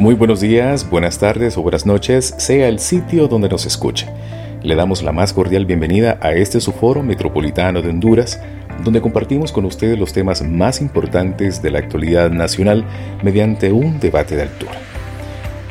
Muy buenos días, buenas tardes o buenas noches, sea el sitio donde nos escuche. Le damos la más cordial bienvenida a este su foro metropolitano de Honduras, donde compartimos con ustedes los temas más importantes de la actualidad nacional mediante un debate de altura.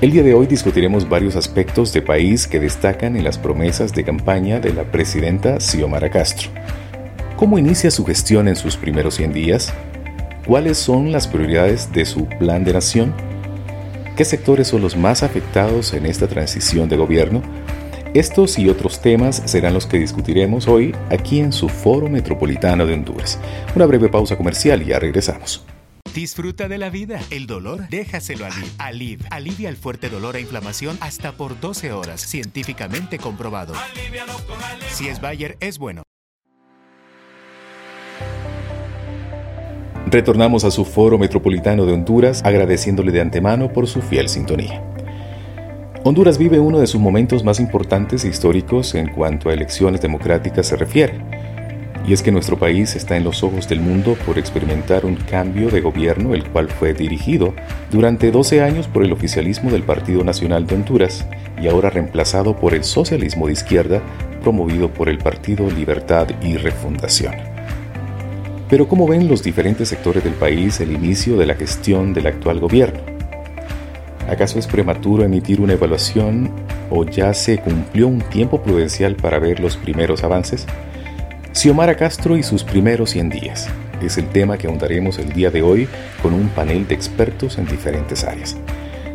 El día de hoy discutiremos varios aspectos de país que destacan en las promesas de campaña de la presidenta Xiomara Castro. ¿Cómo inicia su gestión en sus primeros 100 días? ¿Cuáles son las prioridades de su plan de nación? ¿Qué sectores son los más afectados en esta transición de gobierno? Estos y otros temas serán los que discutiremos hoy aquí en su Foro Metropolitano de Honduras. Una breve pausa comercial y ya regresamos. Disfruta de la vida. El dolor, déjaselo a. Alib alivia el fuerte dolor e inflamación hasta por 12 horas, científicamente comprobado. Si es Bayer, es bueno. Retornamos a su foro metropolitano de Honduras agradeciéndole de antemano por su fiel sintonía. Honduras vive uno de sus momentos más importantes e históricos en cuanto a elecciones democráticas se refiere. Y es que nuestro país está en los ojos del mundo por experimentar un cambio de gobierno el cual fue dirigido durante 12 años por el oficialismo del Partido Nacional de Honduras y ahora reemplazado por el socialismo de izquierda promovido por el Partido Libertad y Refundación. Pero ¿cómo ven los diferentes sectores del país el inicio de la gestión del actual gobierno? ¿Acaso es prematuro emitir una evaluación o ya se cumplió un tiempo prudencial para ver los primeros avances? Xiomara Castro y sus primeros 100 días es el tema que ahondaremos el día de hoy con un panel de expertos en diferentes áreas.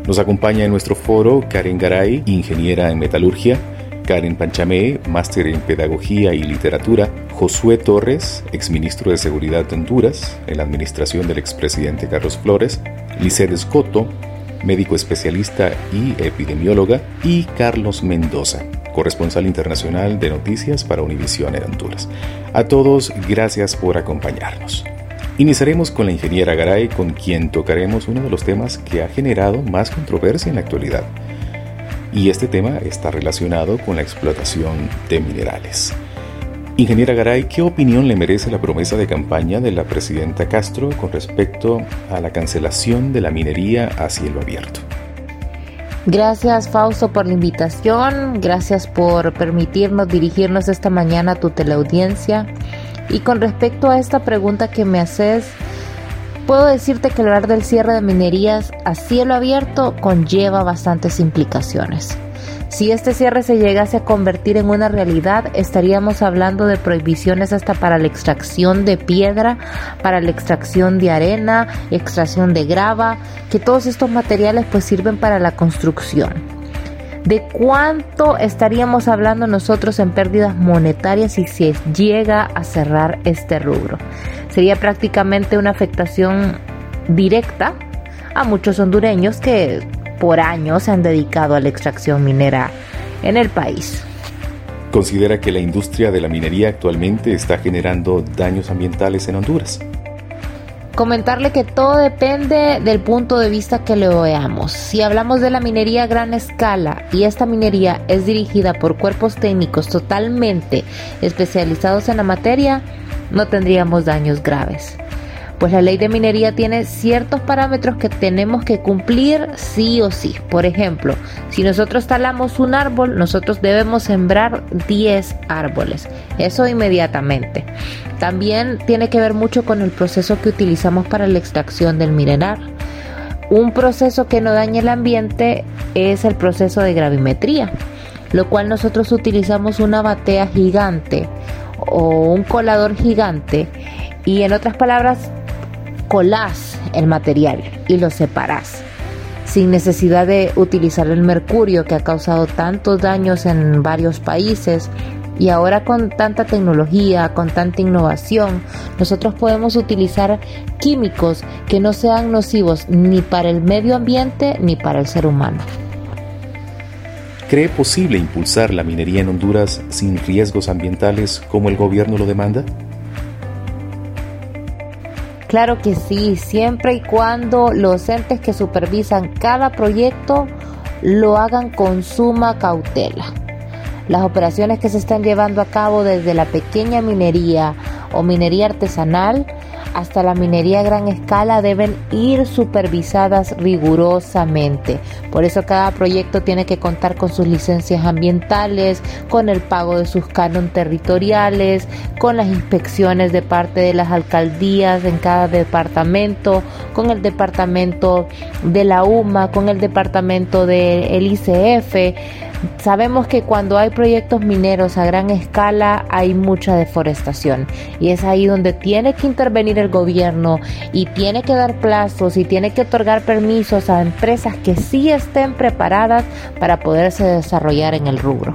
Nos acompaña en nuestro foro Karen Garay, ingeniera en metalurgia, Karen Panchamé, máster en Pedagogía y Literatura, Josué Torres, exministro de Seguridad de Honduras, en la administración del expresidente Carlos Flores, Lisset Escoto, médico especialista y epidemióloga, y Carlos Mendoza, corresponsal internacional de noticias para Univisión en Honduras. A todos, gracias por acompañarnos. Iniciaremos con la ingeniera Garay, con quien tocaremos uno de los temas que ha generado más controversia en la actualidad, y este tema está relacionado con la explotación de minerales. Ingeniera Garay, ¿qué opinión le merece la promesa de campaña de la presidenta Castro con respecto a la cancelación de la minería a cielo abierto? Gracias Fausto por la invitación, gracias por permitirnos dirigirnos esta mañana a tu teleaudiencia. Y con respecto a esta pregunta que me haces, Puedo decirte que hablar del cierre de minerías a cielo abierto conlleva bastantes implicaciones. Si este cierre se llegase a convertir en una realidad, estaríamos hablando de prohibiciones hasta para la extracción de piedra, para la extracción de arena, extracción de grava, que todos estos materiales pues sirven para la construcción. ¿De cuánto estaríamos hablando nosotros en pérdidas monetarias si se llega a cerrar este rubro? sería prácticamente una afectación directa a muchos hondureños que por años se han dedicado a la extracción minera en el país. ¿Considera que la industria de la minería actualmente está generando daños ambientales en Honduras? Comentarle que todo depende del punto de vista que lo veamos. Si hablamos de la minería a gran escala y esta minería es dirigida por cuerpos técnicos totalmente especializados en la materia, no tendríamos daños graves. Pues la ley de minería tiene ciertos parámetros que tenemos que cumplir sí o sí. Por ejemplo, si nosotros talamos un árbol, nosotros debemos sembrar 10 árboles. Eso inmediatamente. También tiene que ver mucho con el proceso que utilizamos para la extracción del mineral. Un proceso que no dañe el ambiente es el proceso de gravimetría, lo cual nosotros utilizamos una batea gigante o un colador gigante y en otras palabras colás el material y lo separás sin necesidad de utilizar el mercurio que ha causado tantos daños en varios países y ahora con tanta tecnología, con tanta innovación, nosotros podemos utilizar químicos que no sean nocivos ni para el medio ambiente ni para el ser humano. ¿Cree posible impulsar la minería en Honduras sin riesgos ambientales como el gobierno lo demanda? Claro que sí, siempre y cuando los entes que supervisan cada proyecto lo hagan con suma cautela. Las operaciones que se están llevando a cabo desde la pequeña minería o minería artesanal hasta la minería a gran escala deben ir supervisadas rigurosamente. Por eso cada proyecto tiene que contar con sus licencias ambientales, con el pago de sus canon territoriales, con las inspecciones de parte de las alcaldías en cada departamento, con el departamento de la UMA, con el departamento del ICF Sabemos que cuando hay proyectos mineros a gran escala hay mucha deforestación y es ahí donde tiene que intervenir el gobierno y tiene que dar plazos y tiene que otorgar permisos a empresas que sí estén preparadas para poderse desarrollar en el rubro.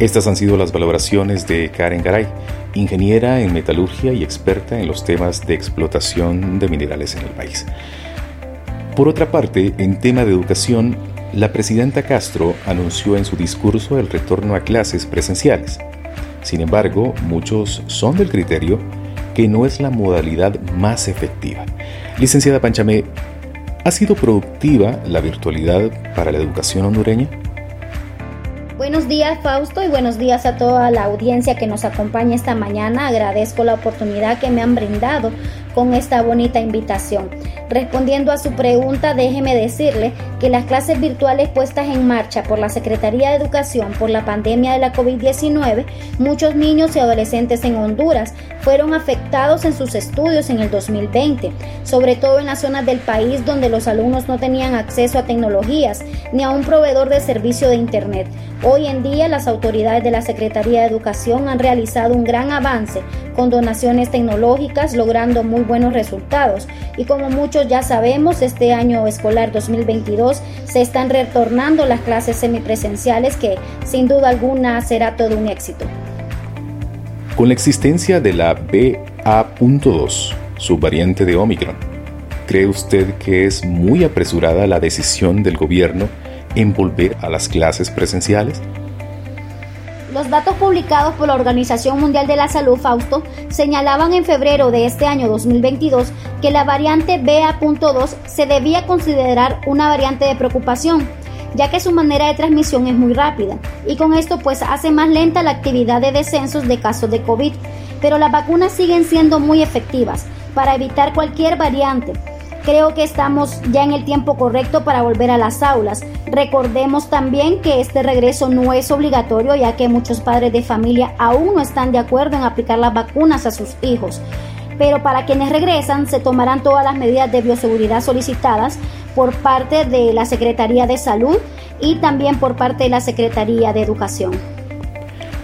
Estas han sido las valoraciones de Karen Garay, ingeniera en metalurgia y experta en los temas de explotación de minerales en el país. Por otra parte, en tema de educación, la presidenta Castro anunció en su discurso el retorno a clases presenciales. Sin embargo, muchos son del criterio que no es la modalidad más efectiva. Licenciada Panchamé, ¿ha sido productiva la virtualidad para la educación hondureña? Buenos días Fausto y buenos días a toda la audiencia que nos acompaña esta mañana. Agradezco la oportunidad que me han brindado con esta bonita invitación. Respondiendo a su pregunta, déjeme decirle que las clases virtuales puestas en marcha por la Secretaría de Educación por la pandemia de la COVID-19, muchos niños y adolescentes en Honduras fueron afectados en sus estudios en el 2020, sobre todo en las zonas del país donde los alumnos no tenían acceso a tecnologías ni a un proveedor de servicio de Internet. Hoy en día las autoridades de la Secretaría de Educación han realizado un gran avance con donaciones tecnológicas, logrando muy buenos resultados. Y como muchos ya sabemos, este año escolar 2022 se están retornando las clases semipresenciales que sin duda alguna será todo un éxito. Con la existencia de la BA.2, subvariante de Omicron, ¿cree usted que es muy apresurada la decisión del gobierno en volver a las clases presenciales? Los datos publicados por la Organización Mundial de la Salud, Fausto, señalaban en febrero de este año 2022 que la variante BA.2 se debía considerar una variante de preocupación, ya que su manera de transmisión es muy rápida y con esto pues hace más lenta la actividad de descensos de casos de COVID. Pero las vacunas siguen siendo muy efectivas para evitar cualquier variante Creo que estamos ya en el tiempo correcto para volver a las aulas. Recordemos también que este regreso no es obligatorio ya que muchos padres de familia aún no están de acuerdo en aplicar las vacunas a sus hijos. Pero para quienes regresan se tomarán todas las medidas de bioseguridad solicitadas por parte de la Secretaría de Salud y también por parte de la Secretaría de Educación.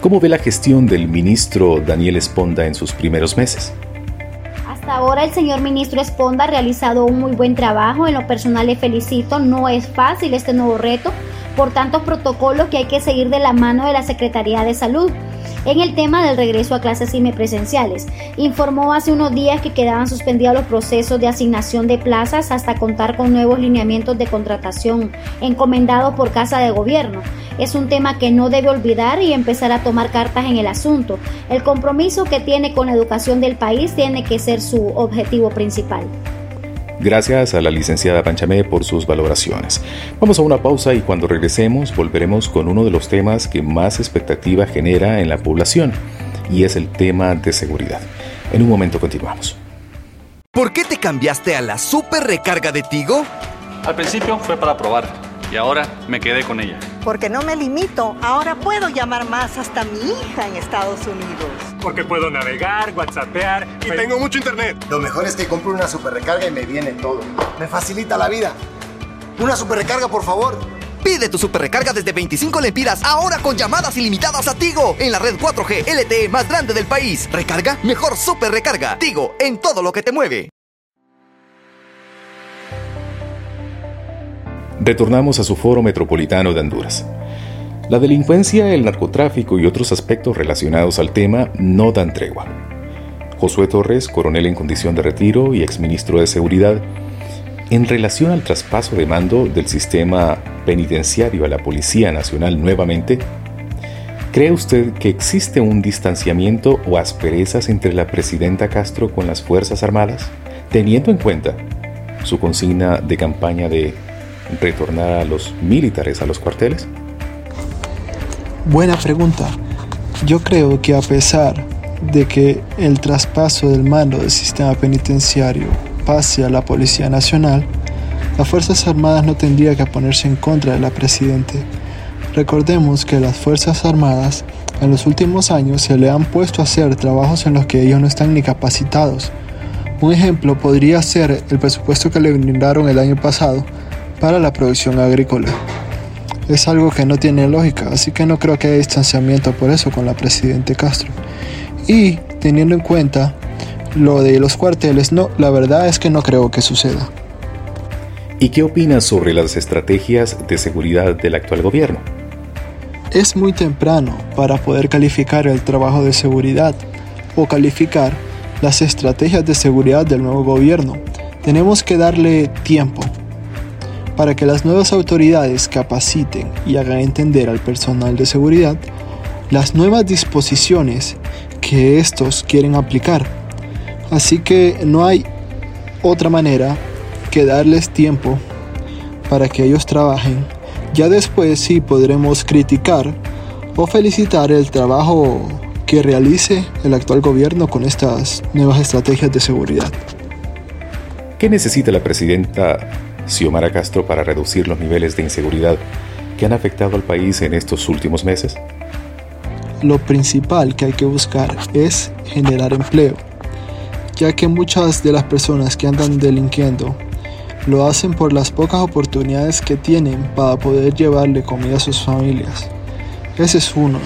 ¿Cómo ve la gestión del ministro Daniel Esponda en sus primeros meses? Ahora el señor ministro Esponda ha realizado un muy buen trabajo, en lo personal le felicito, no es fácil este nuevo reto, por tantos protocolos que hay que seguir de la mano de la Secretaría de Salud en el tema del regreso a clases semipresenciales. Informó hace unos días que quedaban suspendidos los procesos de asignación de plazas hasta contar con nuevos lineamientos de contratación encomendados por Casa de Gobierno. Es un tema que no debe olvidar y empezar a tomar cartas en el asunto. El compromiso que tiene con la educación del país tiene que ser su objetivo principal. Gracias a la licenciada Panchamé por sus valoraciones. Vamos a una pausa y cuando regresemos volveremos con uno de los temas que más expectativa genera en la población y es el tema de seguridad. En un momento continuamos. ¿Por qué te cambiaste a la super recarga de Tigo? Al principio fue para probar y ahora me quedé con ella. Porque no me limito, ahora puedo llamar más hasta mi hija en Estados Unidos. Porque puedo navegar, whatsappear y tengo mucho internet. Lo mejor es que compro una super recarga y me viene todo. Me facilita la vida. Una super recarga, por favor. Pide tu super recarga desde 25 lempiras, ahora con llamadas ilimitadas a Tigo, en la red 4G LTE más grande del país. Recarga, mejor super recarga. Tigo, en todo lo que te mueve. Retornamos a su foro metropolitano de Honduras. La delincuencia, el narcotráfico y otros aspectos relacionados al tema no dan tregua. Josué Torres, coronel en condición de retiro y exministro de Seguridad, en relación al traspaso de mando del sistema penitenciario a la Policía Nacional nuevamente, ¿cree usted que existe un distanciamiento o asperezas entre la presidenta Castro con las Fuerzas Armadas, teniendo en cuenta su consigna de campaña de retornar a los militares a los cuarteles? Buena pregunta. Yo creo que a pesar de que el traspaso del mando del sistema penitenciario pase a la Policía Nacional, las Fuerzas Armadas no tendría que ponerse en contra de la Presidente. Recordemos que las Fuerzas Armadas en los últimos años se le han puesto a hacer trabajos en los que ellos no están ni capacitados. Un ejemplo podría ser el presupuesto que le brindaron el año pasado para la producción agrícola. Es algo que no tiene lógica, así que no creo que haya distanciamiento por eso con la Presidente Castro. Y teniendo en cuenta lo de los cuarteles, no, la verdad es que no creo que suceda. ¿Y qué opinas sobre las estrategias de seguridad del actual gobierno? Es muy temprano para poder calificar el trabajo de seguridad o calificar las estrategias de seguridad del nuevo gobierno. Tenemos que darle tiempo para que las nuevas autoridades capaciten y hagan entender al personal de seguridad las nuevas disposiciones que estos quieren aplicar. Así que no hay otra manera que darles tiempo para que ellos trabajen ya después sí podremos criticar o felicitar el trabajo que realice el actual gobierno con estas nuevas estrategias de seguridad. ¿Qué necesita la presidenta Xiomara Castro para reducir los niveles de inseguridad que han afectado al país en estos últimos meses? Lo principal que hay que buscar es generar empleo, ya que muchas de las personas que andan delinquiendo lo hacen por las pocas oportunidades que tienen para poder llevarle comida a sus familias. Ese es uno.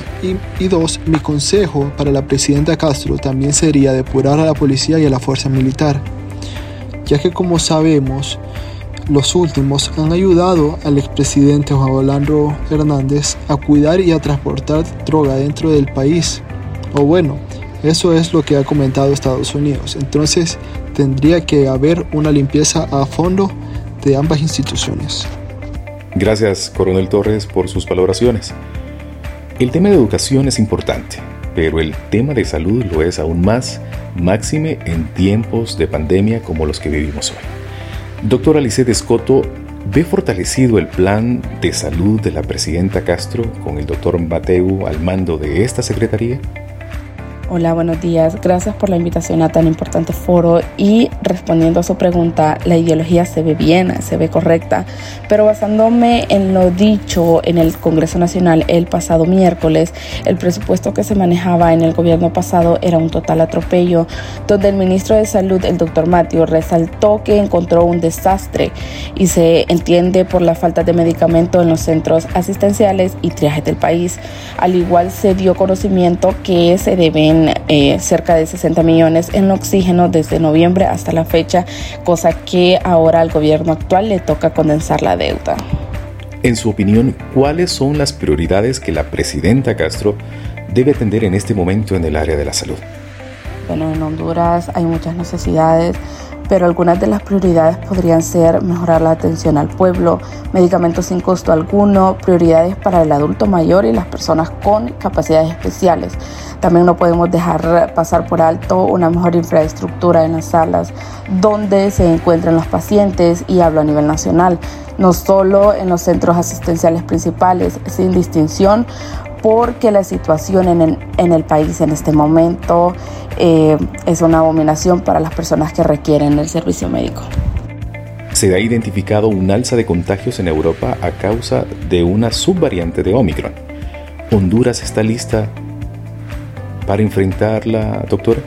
Y, dos, mi consejo para la presidenta Castro también sería depurar a la policía y a la fuerza militar, ya que como sabemos, los últimos han ayudado al expresidente Juan Orlando Hernández a cuidar y a transportar droga dentro del país. O bueno, eso es lo que ha comentado Estados Unidos. Entonces, tendría que haber una limpieza a fondo de ambas instituciones. Gracias, Coronel Torres, por sus valoraciones. El tema de educación es importante, pero el tema de salud lo es aún más, máxime en tiempos de pandemia como los que vivimos hoy. Doctora Alice Escoto, ¿ve fortalecido el plan de salud de la presidenta Castro con el doctor Mateu al mando de esta secretaría? Hola, buenos días. Gracias por la invitación a tan importante foro y respondiendo a su pregunta, la ideología se ve bien, se ve correcta, pero basándome en lo dicho en el Congreso Nacional el pasado miércoles, el presupuesto que se manejaba en el gobierno pasado era un total atropello, donde el ministro de Salud, el doctor Matio, resaltó que encontró un desastre y se entiende por la falta de medicamento en los centros asistenciales y triajes del país. Al igual se dio conocimiento que se deben eh, cerca de 60 millones en oxígeno desde noviembre hasta la fecha, cosa que ahora al gobierno actual le toca condensar la deuda. En su opinión, ¿cuáles son las prioridades que la presidenta Castro debe atender en este momento en el área de la salud? Bueno, en Honduras hay muchas necesidades pero algunas de las prioridades podrían ser mejorar la atención al pueblo, medicamentos sin costo alguno, prioridades para el adulto mayor y las personas con capacidades especiales. También no podemos dejar pasar por alto una mejor infraestructura en las salas donde se encuentran los pacientes y hablo a nivel nacional, no solo en los centros asistenciales principales, sin distinción porque la situación en el, en el país en este momento eh, es una abominación para las personas que requieren el servicio médico. Se ha identificado un alza de contagios en Europa a causa de una subvariante de Omicron. ¿Honduras está lista para enfrentarla, doctora?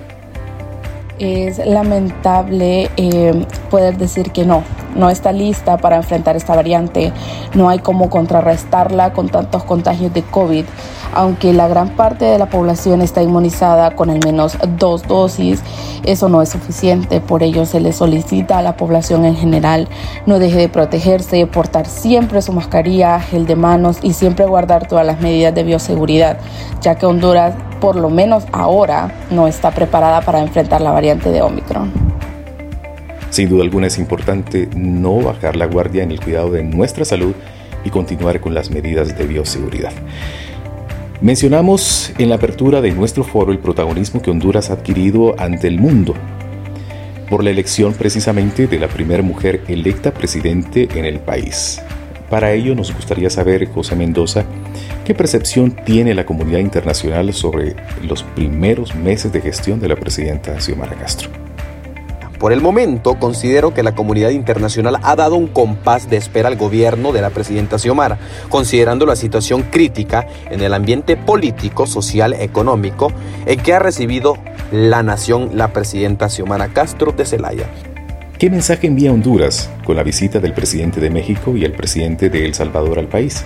Es lamentable eh, poder decir que no, no está lista para enfrentar esta variante. No hay cómo contrarrestarla con tantos contagios de COVID. Aunque la gran parte de la población está inmunizada con al menos dos dosis, eso no es suficiente. Por ello se le solicita a la población en general no deje de protegerse, portar siempre su mascarilla, gel de manos y siempre guardar todas las medidas de bioseguridad, ya que Honduras, por lo menos ahora, no está preparada para enfrentar la variante de Omicron. Sin duda alguna es importante no bajar la guardia en el cuidado de nuestra salud y continuar con las medidas de bioseguridad. Mencionamos en la apertura de nuestro foro el protagonismo que Honduras ha adquirido ante el mundo por la elección precisamente de la primera mujer electa presidente en el país. Para ello nos gustaría saber, José Mendoza, ¿Qué percepción tiene la comunidad internacional sobre los primeros meses de gestión de la presidenta Xiomara Castro? Por el momento, considero que la comunidad internacional ha dado un compás de espera al gobierno de la presidenta Xiomara, considerando la situación crítica en el ambiente político, social, económico en que ha recibido la nación la presidenta Xiomara Castro de Celaya. ¿Qué mensaje envía Honduras con la visita del presidente de México y el presidente de El Salvador al país?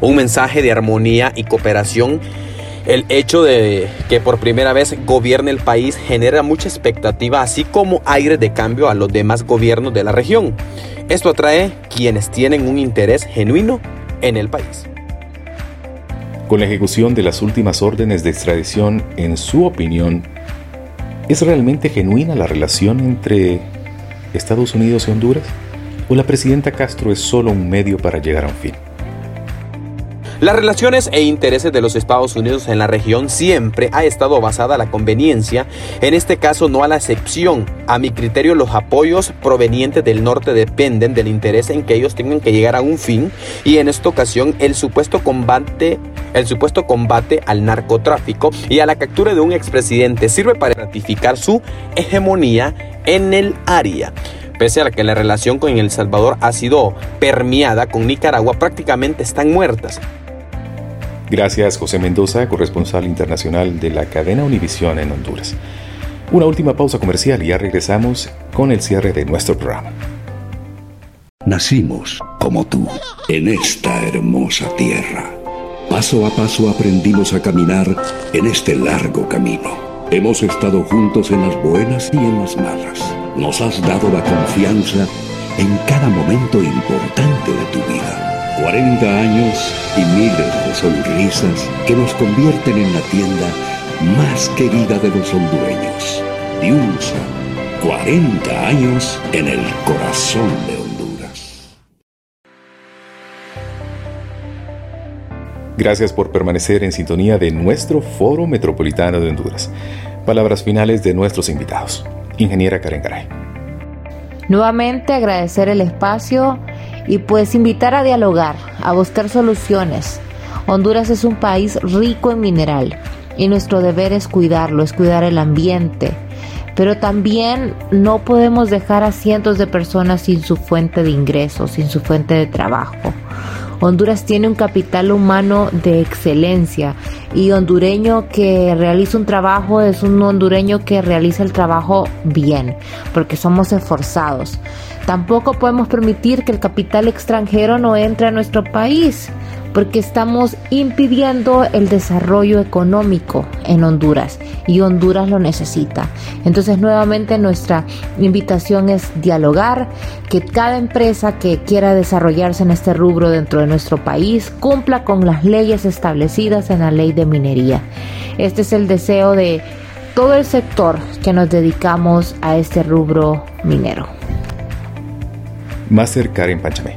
un mensaje de armonía y cooperación. El hecho de que por primera vez gobierne el país genera mucha expectativa, así como aire de cambio a los demás gobiernos de la región. Esto atrae quienes tienen un interés genuino en el país. Con la ejecución de las últimas órdenes de extradición, en su opinión, ¿es realmente genuina la relación entre Estados Unidos y Honduras? ¿O la presidenta Castro es solo un medio para llegar a un fin? Las relaciones e intereses de los Estados Unidos en la región siempre ha estado basada a la conveniencia, en este caso no a la excepción. A mi criterio los apoyos provenientes del norte dependen del interés en que ellos tengan que llegar a un fin y en esta ocasión el supuesto combate el supuesto combate al narcotráfico y a la captura de un expresidente sirve para ratificar su hegemonía en el área. Pese a que la relación con El Salvador ha sido permeada con Nicaragua, prácticamente están muertas. Gracias José Mendoza, corresponsal internacional de la cadena Univisión en Honduras. Una última pausa comercial y ya regresamos con el cierre de nuestro programa. Nacimos, como tú, en esta hermosa tierra. Paso a paso aprendimos a caminar en este largo camino. Hemos estado juntos en las buenas y en las malas. Nos has dado la confianza en cada momento importante de tu vida 40 años y miles de sonrisas que nos convierten en la tienda más querida de los hondureños. Diunsa, 40 años en el corazón de Honduras. Gracias por permanecer en sintonía de nuestro Foro Metropolitano de Honduras. Palabras finales de nuestros invitados. Ingeniera Karen Garay. Nuevamente agradecer el espacio y pues invitar a dialogar, a buscar soluciones. Honduras es un país rico en mineral y nuestro deber es cuidarlo, es cuidar el ambiente. Pero también no podemos dejar a cientos de personas sin su fuente de ingresos, sin su fuente de trabajo. Honduras tiene un capital humano de excelencia y hondureño que realiza un trabajo es un hondureño que realiza el trabajo bien, porque somos esforzados. Tampoco podemos permitir que el capital extranjero no entre a nuestro país porque estamos impidiendo el desarrollo económico en Honduras y Honduras lo necesita. Entonces nuevamente nuestra invitación es dialogar, que cada empresa que quiera desarrollarse en este rubro dentro de nuestro país cumpla con las leyes establecidas en la ley de minería. Este es el deseo de todo el sector que nos dedicamos a este rubro minero. Más en Pachamé.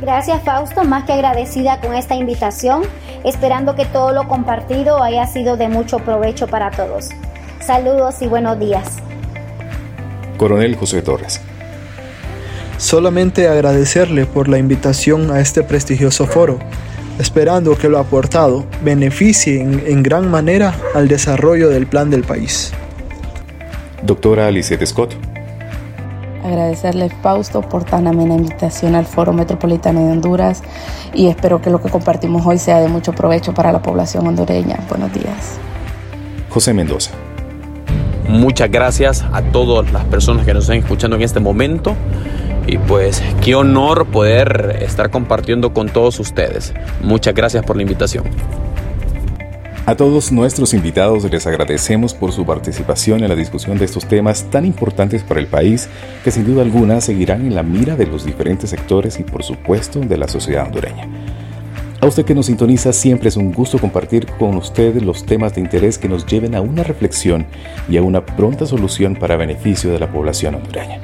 Gracias Fausto, más que agradecida con esta invitación, esperando que todo lo compartido haya sido de mucho provecho para todos. Saludos y buenos días. Coronel José Torres. Solamente agradecerle por la invitación a este prestigioso foro, esperando que lo aportado beneficie en, en gran manera al desarrollo del plan del país. Doctora Alice Scott. Agradecerle Fausto por tan amena invitación al Foro Metropolitano de Honduras y espero que lo que compartimos hoy sea de mucho provecho para la población hondureña. Buenos días. José Mendoza. Muchas gracias a todas las personas que nos están escuchando en este momento y pues qué honor poder estar compartiendo con todos ustedes. Muchas gracias por la invitación. A todos nuestros invitados les agradecemos por su participación en la discusión de estos temas tan importantes para el país que sin duda alguna seguirán en la mira de los diferentes sectores y por supuesto de la sociedad hondureña. A usted que nos sintoniza siempre es un gusto compartir con usted los temas de interés que nos lleven a una reflexión y a una pronta solución para beneficio de la población hondureña.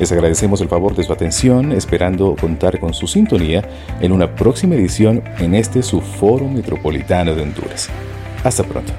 Les agradecemos el favor de su atención, esperando contar con su sintonía en una próxima edición en este su Foro Metropolitano de Honduras. Hasta pronto.